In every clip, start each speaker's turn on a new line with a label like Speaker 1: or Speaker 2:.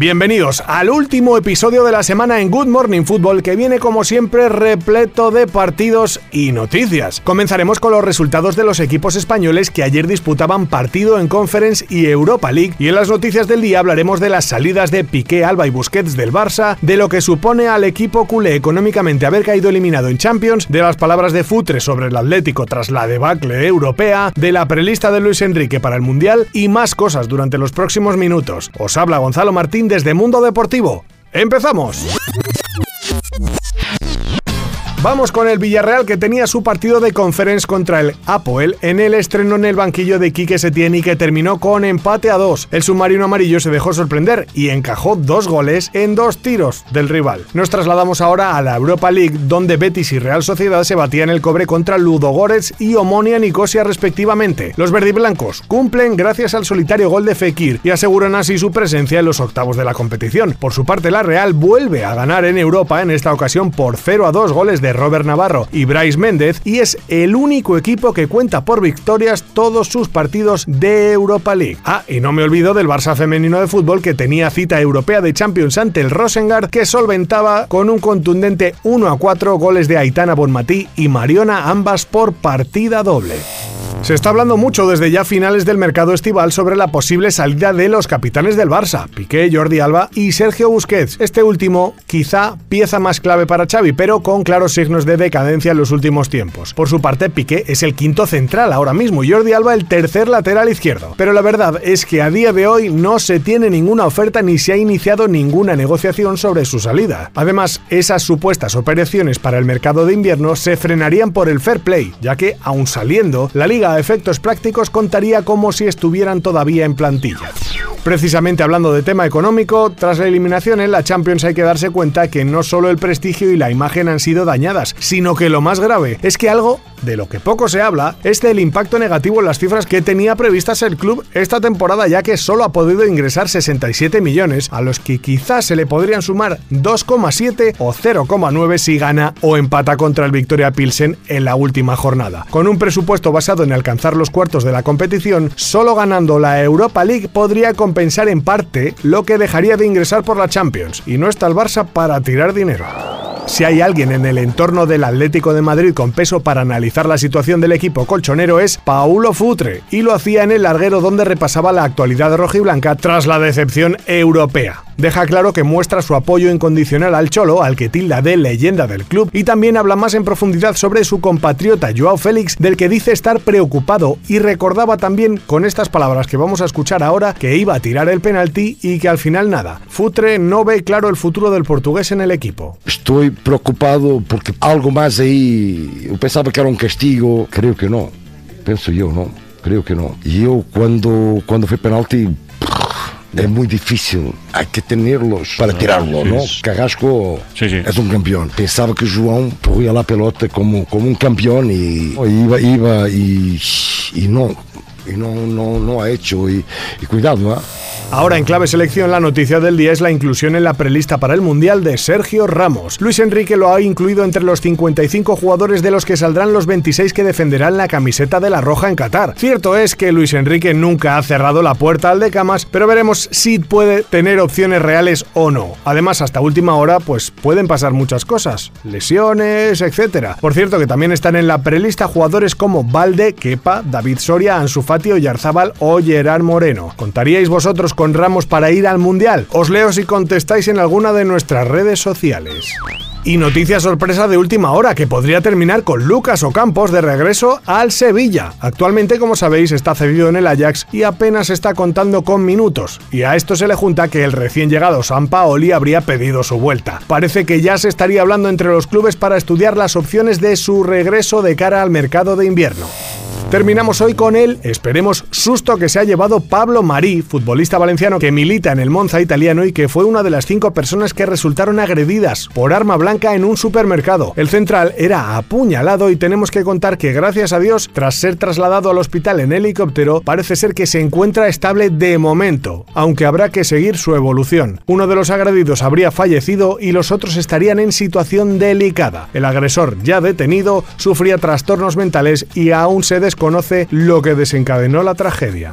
Speaker 1: bienvenidos al último episodio de la semana en Good Morning Football que viene como siempre repleto de partidos y noticias. Comenzaremos con los resultados de los equipos españoles que ayer disputaban partido en Conference y Europa League y en las noticias del día hablaremos de las salidas de Piqué, Alba y Busquets del Barça, de lo que supone al equipo culé económicamente haber caído eliminado en Champions, de las palabras de Futre sobre el Atlético tras la debacle europea, de la prelista de Luis Enrique para el Mundial y más cosas durante los próximos minutos. Os habla Gonzalo Martín desde Mundo Deportivo. ¡Empezamos! Vamos con el Villarreal que tenía su partido de conference contra el Apoel en el estreno en el banquillo de Quique Setién y que terminó con empate a dos. El submarino amarillo se dejó sorprender y encajó dos goles en dos tiros del rival. Nos trasladamos ahora a la Europa League donde Betis y Real Sociedad se batían el cobre contra Ludogorets y Omonia Nicosia respectivamente. Los verdiblancos cumplen gracias al solitario gol de Fekir y aseguran así su presencia en los octavos de la competición. Por su parte la Real vuelve a ganar en Europa en esta ocasión por 0 a 2 goles de Robert Navarro y Bryce Méndez y es el único equipo que cuenta por victorias todos sus partidos de Europa League. Ah, y no me olvido del Barça femenino de fútbol que tenía cita europea de Champions ante el Rosengard que solventaba con un contundente 1 a 4 goles de Aitana Bonmatí y Mariona ambas por partida doble. Se está hablando mucho desde ya finales del mercado estival sobre la posible salida de los capitanes del Barça, Piqué, Jordi Alba y Sergio Busquets. Este último, quizá pieza más clave para Xavi, pero con claros signos de decadencia en los últimos tiempos. Por su parte, Piqué es el quinto central ahora mismo y Jordi Alba el tercer lateral izquierdo. Pero la verdad es que a día de hoy no se tiene ninguna oferta ni se ha iniciado ninguna negociación sobre su salida. Además, esas supuestas operaciones para el mercado de invierno se frenarían por el fair play, ya que, aun saliendo, la liga a efectos prácticos contaría como si estuvieran todavía en plantilla. Precisamente hablando de tema económico, tras la eliminación en la Champions hay que darse cuenta que no solo el prestigio y la imagen han sido dañadas, sino que lo más grave es que algo de lo que poco se habla es del impacto negativo en las cifras que tenía previstas el club esta temporada ya que solo ha podido ingresar 67 millones, a los que quizás se le podrían sumar 2,7 o 0,9 si gana o empata contra el Victoria Pilsen en la última jornada. Con un presupuesto basado en alcanzar los cuartos de la competición, solo ganando la Europa League podría compensar en parte lo que dejaría de ingresar por la Champions, y no está el Barça para tirar dinero. Si hay alguien en el entorno del Atlético de Madrid con peso para analizar la situación del equipo colchonero es Paulo Futre, y lo hacía en el larguero donde repasaba la actualidad rojiblanca tras la decepción europea. Deja claro que muestra su apoyo incondicional al Cholo, al que tilda de leyenda del club, y también habla más en profundidad sobre su compatriota Joao Félix, del que dice estar preocupado, y recordaba también con estas palabras que vamos a escuchar ahora que iba a tirar el penalti y que al final nada. Futre no ve claro el futuro del portugués en el equipo.
Speaker 2: Estoy preocupado porque algo más ahí, yo pensaba que era un castigo, creo que no, pienso yo, ¿no? Creo que no. Yo cuando, cuando fue penalti, es muy difícil, hay que tenerlos para tirarlo, ¿no? Carrasco
Speaker 3: Sí, sí.
Speaker 2: es un campeón. Pensaba que João corría la pelota como, como un campeón y iba, iba y, y no, y no, no, no ha hecho. Y, cuidado, ¿ah?
Speaker 1: Ahora en clave selección la noticia del día es la inclusión en la prelista para el Mundial de Sergio Ramos. Luis Enrique lo ha incluido entre los 55 jugadores de los que saldrán los 26 que defenderán la camiseta de la Roja en Qatar. Cierto es que Luis Enrique nunca ha cerrado la puerta al de camas, pero veremos si puede tener opciones reales o no. Además, hasta última hora, pues pueden pasar muchas cosas, lesiones, etc. Por cierto que también están en la prelista jugadores como Valde, Kepa, David Soria, Ansu Fati, Oyarzábal o Gerard Moreno. ¿Contaríais vosotros con Ramos para ir al Mundial? Os leo si contestáis en alguna de nuestras redes sociales. Y noticia sorpresa de última hora que podría terminar con Lucas Ocampos de regreso al Sevilla. Actualmente, como sabéis, está cedido en el Ajax y apenas está contando con minutos. Y a esto se le junta que el recién llegado San Paoli habría pedido su vuelta. Parece que ya se estaría hablando entre los clubes para estudiar las opciones de su regreso de cara al mercado de invierno. Terminamos hoy con el, esperemos, susto que se ha llevado Pablo Marí, futbolista valenciano que milita en el Monza italiano y que fue una de las cinco personas que resultaron agredidas por arma blanca en un supermercado. El central era apuñalado y tenemos que contar que gracias a Dios, tras ser trasladado al hospital en helicóptero, parece ser que se encuentra estable de momento, aunque habrá que seguir su evolución. Uno de los agredidos habría fallecido y los otros estarían en situación delicada. El agresor, ya detenido, sufría trastornos mentales y aún se desconoce lo que desencadenó la tragedia.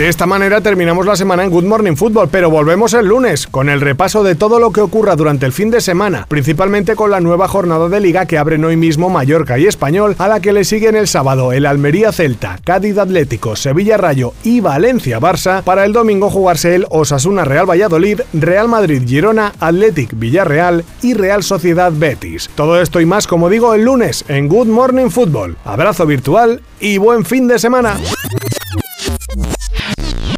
Speaker 1: De esta manera terminamos la semana en Good Morning Football, pero volvemos el lunes con el repaso de todo lo que ocurra durante el fin de semana, principalmente con la nueva jornada de liga que abren hoy mismo Mallorca y Español, a la que le siguen el sábado el Almería Celta, Cádiz Atlético, Sevilla Rayo y Valencia Barça, para el domingo jugarse el Osasuna Real Valladolid, Real Madrid Girona, Athletic Villarreal y Real Sociedad Betis. Todo esto y más, como digo, el lunes en Good Morning Football. Abrazo virtual y buen fin de semana.